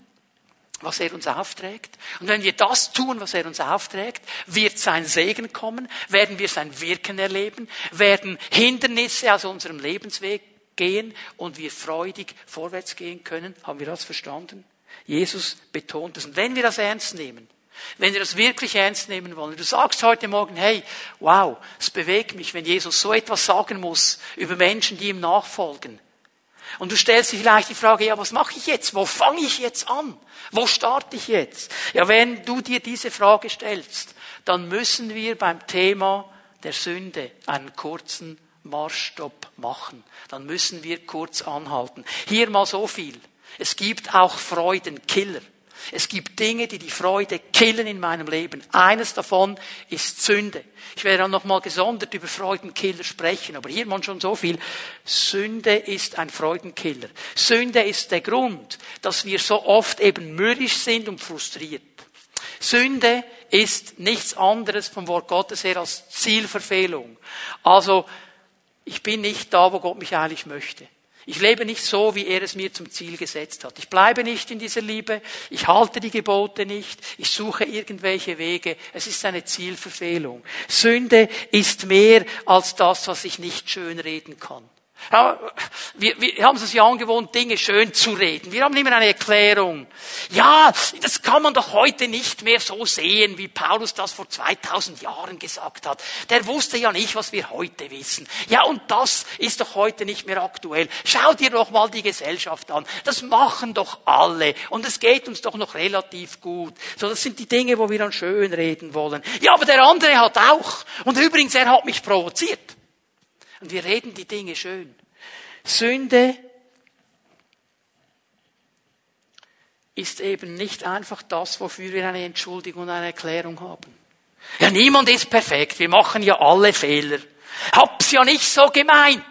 was er uns aufträgt. Und wenn wir das tun, was er uns aufträgt, wird sein Segen kommen, werden wir sein Wirken erleben, werden Hindernisse aus unserem Lebensweg gehen und wir freudig vorwärts gehen können. Haben wir das verstanden? Jesus betont es. Und wenn wir das ernst nehmen, wenn wir das wirklich ernst nehmen wollen, du sagst heute Morgen, hey, wow, es bewegt mich, wenn Jesus so etwas sagen muss über Menschen, die ihm nachfolgen. Und du stellst dir vielleicht die Frage, ja, was mache ich jetzt? Wo fange ich jetzt an? Wo starte ich jetzt? Ja, wenn du dir diese Frage stellst, dann müssen wir beim Thema der Sünde einen kurzen Marschstopp machen. Dann müssen wir kurz anhalten. Hier mal so viel. Es gibt auch Freudenkiller. Es gibt Dinge, die die Freude killen in meinem Leben. Eines davon ist Sünde. Ich werde dann nochmal gesondert über Freudenkiller sprechen, aber hier man schon so viel. Sünde ist ein Freudenkiller. Sünde ist der Grund, dass wir so oft eben mürrisch sind und frustriert. Sünde ist nichts anderes vom Wort Gottes her als Zielverfehlung. Also, ich bin nicht da, wo Gott mich eigentlich möchte. Ich lebe nicht so, wie er es mir zum Ziel gesetzt hat. Ich bleibe nicht in dieser Liebe. Ich halte die Gebote nicht. Ich suche irgendwelche Wege. Es ist eine Zielverfehlung. Sünde ist mehr als das, was ich nicht schönreden kann. Wir, wir haben es ja angewohnt, Dinge schön zu reden. Wir haben immer eine Erklärung. Ja, das kann man doch heute nicht mehr so sehen, wie Paulus das vor 2000 Jahren gesagt hat. Der wusste ja nicht, was wir heute wissen. Ja, und das ist doch heute nicht mehr aktuell. Schau dir doch mal die Gesellschaft an. Das machen doch alle. Und es geht uns doch noch relativ gut. So, das sind die Dinge, wo wir dann schön reden wollen. Ja, aber der andere hat auch. Und übrigens, er hat mich provoziert. Und wir reden die Dinge schön. Sünde ist eben nicht einfach das, wofür wir eine Entschuldigung und eine Erklärung haben. Ja, niemand ist perfekt. Wir machen ja alle Fehler. Hab's ja nicht so gemeint.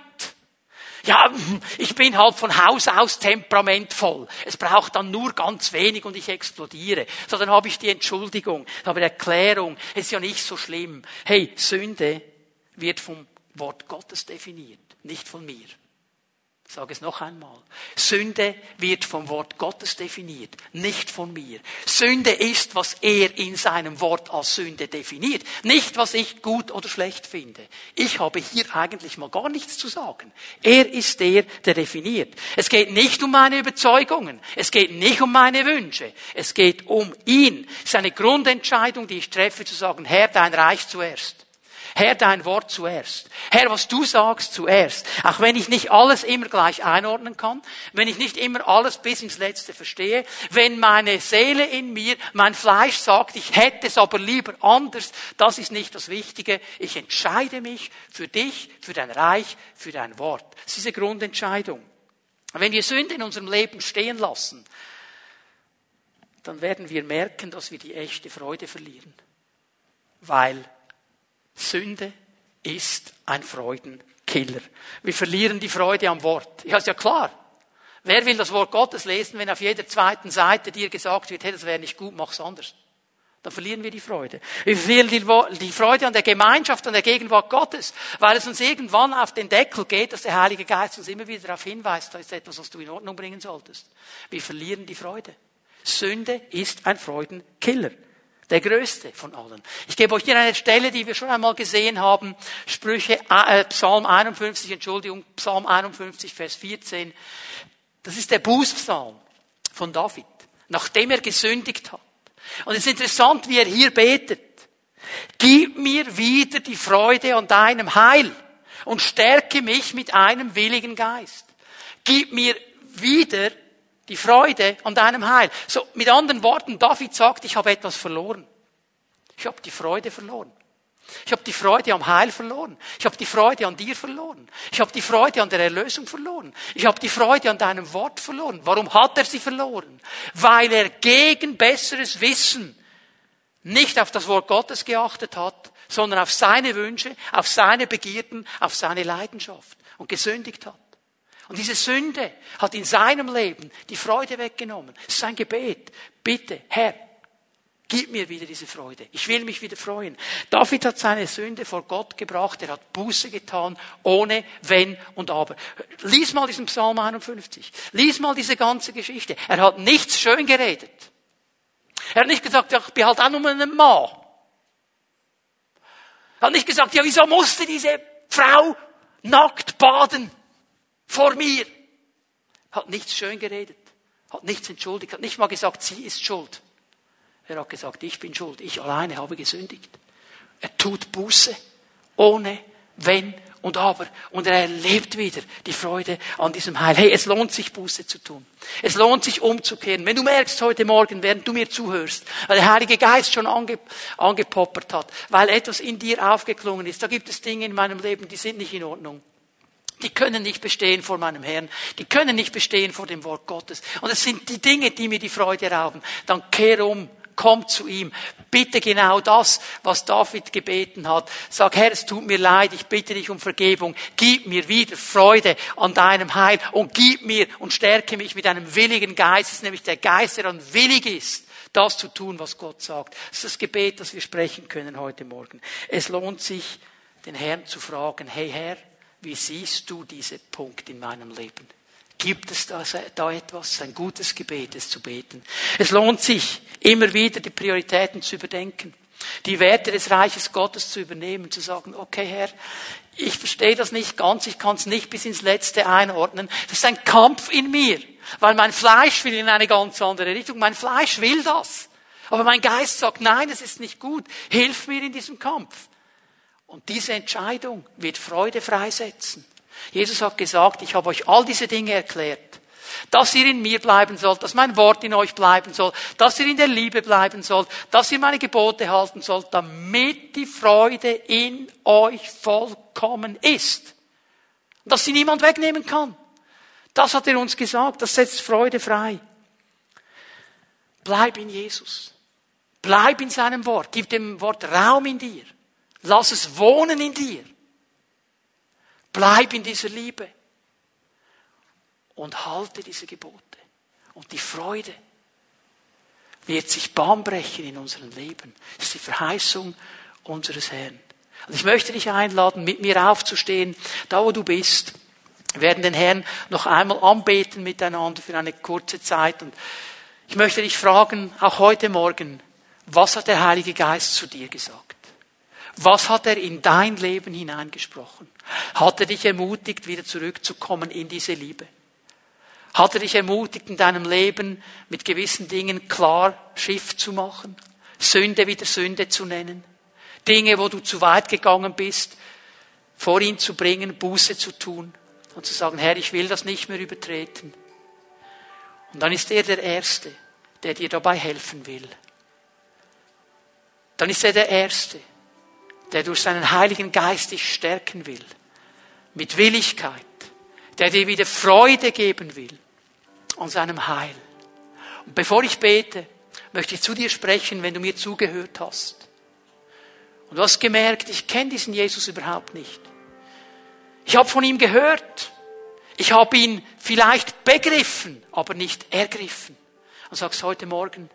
Ja, ich bin halt von Haus aus temperamentvoll. Es braucht dann nur ganz wenig und ich explodiere. So, dann habe ich die Entschuldigung, habe die Erklärung. Ist ja nicht so schlimm. Hey, Sünde wird vom Wort Gottes definiert, nicht von mir. Ich sage es noch einmal. Sünde wird vom Wort Gottes definiert, nicht von mir. Sünde ist, was er in seinem Wort als Sünde definiert, nicht was ich gut oder schlecht finde. Ich habe hier eigentlich mal gar nichts zu sagen. Er ist der, der definiert. Es geht nicht um meine Überzeugungen, es geht nicht um meine Wünsche, es geht um ihn. Es ist eine Grundentscheidung, die ich treffe, zu sagen, Herr, dein Reich zuerst. Herr, dein Wort zuerst. Herr, was du sagst zuerst. Auch wenn ich nicht alles immer gleich einordnen kann, wenn ich nicht immer alles bis ins Letzte verstehe, wenn meine Seele in mir, mein Fleisch sagt, ich hätte es aber lieber anders, das ist nicht das Wichtige. Ich entscheide mich für dich, für dein Reich, für dein Wort. Das ist diese Grundentscheidung. Wenn wir Sünde in unserem Leben stehen lassen, dann werden wir merken, dass wir die echte Freude verlieren. Weil Sünde ist ein Freudenkiller. Wir verlieren die Freude am Wort. Ja, ist ja klar. Wer will das Wort Gottes lesen, wenn auf jeder zweiten Seite dir gesagt wird, hey, das wäre nicht gut, mach's anders. Dann verlieren wir die Freude. Wir verlieren die, Freude an der Gemeinschaft, an der Gegenwart Gottes, weil es uns irgendwann auf den Deckel geht, dass der Heilige Geist uns immer wieder darauf hinweist, da ist etwas, was du in Ordnung bringen solltest. Wir verlieren die Freude. Sünde ist ein Freudenkiller. Der größte von allen. Ich gebe euch hier eine Stelle, die wir schon einmal gesehen haben. Sprüche, äh, Psalm 51, Entschuldigung, Psalm 51, Vers 14. Das ist der Bußpsalm von David, nachdem er gesündigt hat. Und es ist interessant, wie er hier betet. Gib mir wieder die Freude an deinem Heil und stärke mich mit einem willigen Geist. Gib mir wieder die Freude an deinem Heil. So, mit anderen Worten, David sagt, ich habe etwas verloren. Ich habe die Freude verloren. Ich habe die Freude am Heil verloren. Ich habe die Freude an dir verloren. Ich habe die Freude an der Erlösung verloren. Ich habe die Freude an deinem Wort verloren. Warum hat er sie verloren? Weil er gegen besseres Wissen nicht auf das Wort Gottes geachtet hat, sondern auf seine Wünsche, auf seine Begierden, auf seine Leidenschaft und gesündigt hat. Und diese Sünde hat in seinem Leben die Freude weggenommen. Es ist sein Gebet. Bitte, Herr, gib mir wieder diese Freude. Ich will mich wieder freuen. David hat seine Sünde vor Gott gebracht. Er hat Buße getan, ohne Wenn und Aber. Lies mal diesen Psalm 51. Lies mal diese ganze Geschichte. Er hat nichts schön geredet. Er hat nicht gesagt, ja, ich bin halt auch nur ein Mann. Er hat nicht gesagt, ja, wieso musste diese Frau nackt baden? Vor mir. Hat nichts schön geredet, hat nichts entschuldigt, hat nicht mal gesagt, sie ist schuld. Er hat gesagt, ich bin schuld, ich alleine habe gesündigt. Er tut Buße, ohne Wenn und Aber. Und er erlebt wieder die Freude an diesem Heil. Hey, es lohnt sich, Buße zu tun. Es lohnt sich, umzukehren. Wenn du merkst heute Morgen, während du mir zuhörst, weil der Heilige Geist schon ange, angepoppert hat, weil etwas in dir aufgeklungen ist, da gibt es Dinge in meinem Leben, die sind nicht in Ordnung Die können nicht bestehen vor meinem Herrn. Die können nicht bestehen vor dem Wort Gottes. Und es sind die Dinge, die mir die Freude rauben. Dann kehr um, komm zu ihm. Bitte genau das, was David gebeten hat. Sag, Herr, es tut mir leid, ich bitte dich um Vergebung. Gib mir wieder Freude an deinem Heil und gib mir und stärke mich mit einem willigen Geist, nämlich der Geist, der dann willig ist, das zu tun, was Gott sagt. Das ist das Gebet, das wir sprechen können heute Morgen. Es lohnt sich, den Herrn zu fragen, hey Herr, wie siehst du diese Punkt in meinem Leben? Gibt es da, da etwas? Ein gutes Gebet, es zu beten. Es lohnt sich, immer wieder die Prioritäten zu überdenken. Die Werte des Reiches Gottes zu übernehmen, zu sagen, okay Herr, ich verstehe das nicht ganz, ich kann es nicht bis ins Letzte einordnen. Das ist ein Kampf in mir, weil mein Fleisch will in eine ganz andere Richtung. Mein Fleisch will das. Aber mein Geist sagt, nein, es ist nicht gut. Hilf mir in diesem Kampf. Und diese Entscheidung wird Freude freisetzen. Jesus hat gesagt, ich habe euch all diese Dinge erklärt, dass ihr in mir bleiben sollt, dass mein Wort in euch bleiben soll, dass ihr in der Liebe bleiben sollt, dass ihr meine Gebote halten sollt, damit die Freude in euch vollkommen ist. Dass sie niemand wegnehmen kann. Das hat er uns gesagt, das setzt Freude frei. Bleib in Jesus. Bleib in seinem Wort. Gib dem Wort Raum in dir. Lass es wohnen in dir. Bleib in dieser Liebe. Und halte diese Gebote. Und die Freude wird sich Bahn brechen in unserem Leben. Das ist die Verheißung unseres Herrn. Und ich möchte dich einladen, mit mir aufzustehen, da wo du bist. Wir werden den Herrn noch einmal anbeten miteinander für eine kurze Zeit. Und ich möchte dich fragen, auch heute Morgen, was hat der Heilige Geist zu dir gesagt? Was hat er in dein Leben hineingesprochen? Hat er dich ermutigt, wieder zurückzukommen in diese Liebe? Hat er dich ermutigt, in deinem Leben mit gewissen Dingen klar Schiff zu machen? Sünde wieder Sünde zu nennen? Dinge, wo du zu weit gegangen bist, vor ihn zu bringen, Buße zu tun und zu sagen, Herr, ich will das nicht mehr übertreten. Und dann ist er der Erste, der dir dabei helfen will. Dann ist er der Erste, der durch seinen Heiligen Geist dich stärken will. Mit Willigkeit. Der dir wieder Freude geben will an seinem Heil. Und bevor ich bete, möchte ich zu dir sprechen, wenn du mir zugehört hast. Und du hast gemerkt, ich kenne diesen Jesus überhaupt nicht. Ich habe von ihm gehört. Ich habe ihn vielleicht begriffen, aber nicht ergriffen. Und sagst heute Morgen,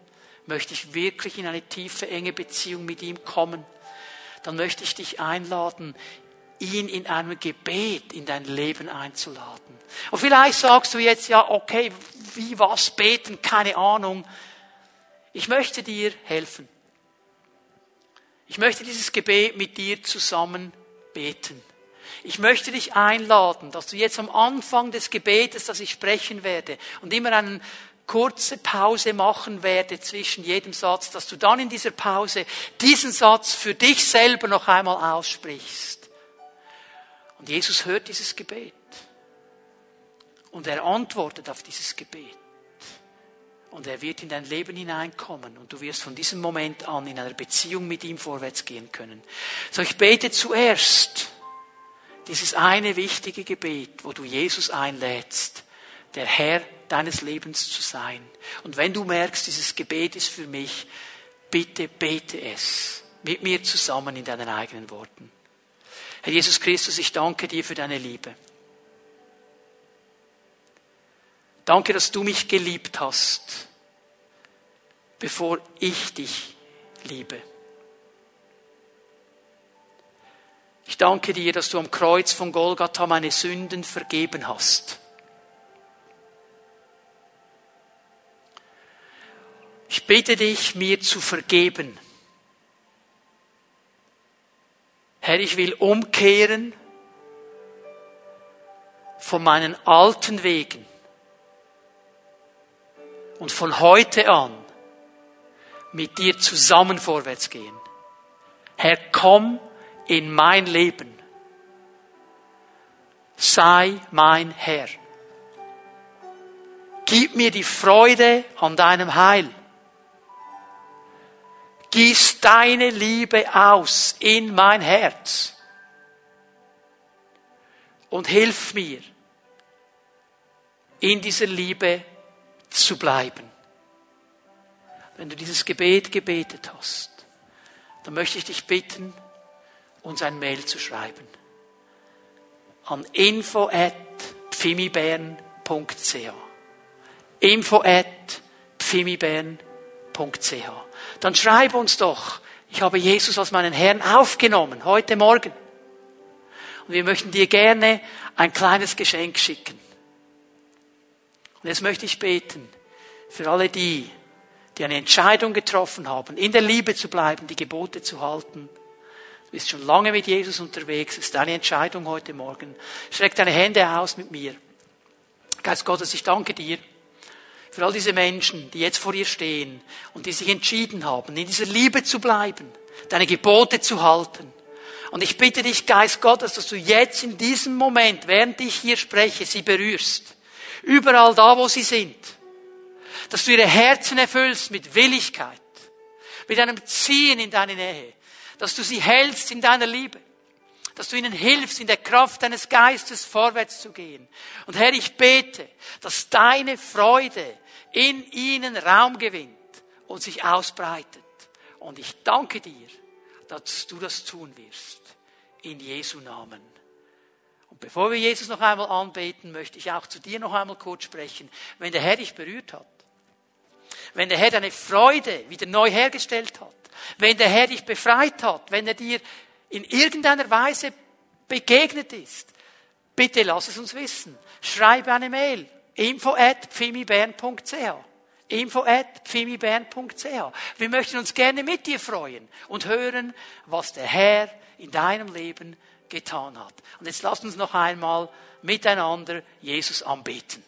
möchte ich wirklich in eine tiefe, enge Beziehung mit ihm kommen dann möchte ich dich einladen, ihn in einem Gebet in dein Leben einzuladen. Und vielleicht sagst du jetzt, ja, okay, wie was beten, keine Ahnung. Ich möchte dir helfen. Ich möchte dieses Gebet mit dir zusammen beten. Ich möchte dich einladen, dass du jetzt am Anfang des Gebetes, das ich sprechen werde, und immer einen kurze Pause machen werde zwischen jedem Satz, dass du dann in dieser Pause diesen Satz für dich selber noch einmal aussprichst. Und Jesus hört dieses Gebet. Und er antwortet auf dieses Gebet. Und er wird in dein Leben hineinkommen und du wirst von diesem Moment an in einer Beziehung mit ihm vorwärts gehen können. So, ich bete zuerst dieses eine wichtige Gebet, wo du Jesus einlädst, der Herr deines Lebens zu sein. Und wenn du merkst, dieses Gebet ist für mich, bitte bete es mit mir zusammen in deinen eigenen Worten. Herr Jesus Christus, ich danke dir für deine Liebe. Danke, dass du mich geliebt hast, bevor ich dich liebe. Ich danke dir, dass du am Kreuz von Golgatha meine Sünden vergeben hast. Bitte dich, mir zu vergeben. Herr, ich will umkehren von meinen alten Wegen und von heute an mit dir zusammen vorwärts gehen. Herr, komm in mein Leben. Sei mein Herr. Gib mir die Freude an deinem Heil. Gieß deine Liebe aus in mein Herz. und hilf mir, in dieser Liebe zu bleiben. Wenn du dieses Gebet gebetet hast, dann möchte ich dich bitten, uns ein Mail zu schreiben. An info at Dann schreib uns doch, ich habe Jesus als meinen Herrn aufgenommen, heute Morgen. Und wir möchten dir gerne ein kleines Geschenk schicken. Und jetzt möchte ich beten für alle die, die eine Entscheidung getroffen haben, in der Liebe zu bleiben, die Gebote zu halten. Du bist schon lange mit Jesus unterwegs, ist deine Entscheidung heute Morgen. Streck deine Hände aus mit mir. Geist Gottes, ich danke dir für all diese Menschen, die jetzt vor dir stehen und die sich entschieden haben, in dieser Liebe zu bleiben, deine Gebote zu halten. Und ich bitte dich, Geist Gottes, dass du jetzt in diesem Moment, während ich hier spreche, sie berührst. Überall da, wo sie sind. Dass du ihre Herzen erfüllst mit Willigkeit, mit einem Ziehen in deine Nähe. Dass du sie hältst in deiner Liebe. Dass du ihnen hilfst, in der Kraft deines Geistes vorwärts zu gehen. Und Herr, ich bete, dass deine Freude in ihnen Raum gewinnt und sich ausbreitet. Und ich danke dir, dass du das tun wirst. In Jesu Namen. Und bevor wir Jesus noch einmal anbeten, möchte ich auch zu dir noch einmal kurz sprechen. Wenn der Herr dich berührt hat, wenn der Herr deine Freude wieder neu hergestellt hat, wenn der Herr dich befreit hat, wenn er dir in irgendeiner Weise begegnet ist, bitte lass es uns wissen. Schreibe eine Mail. Info at pfimibern.ch info at pfimibern.ch Wir möchten uns gerne mit dir freuen und hören, was der Herr in deinem Leben getan hat. Und jetzt lasst uns noch einmal miteinander Jesus anbeten.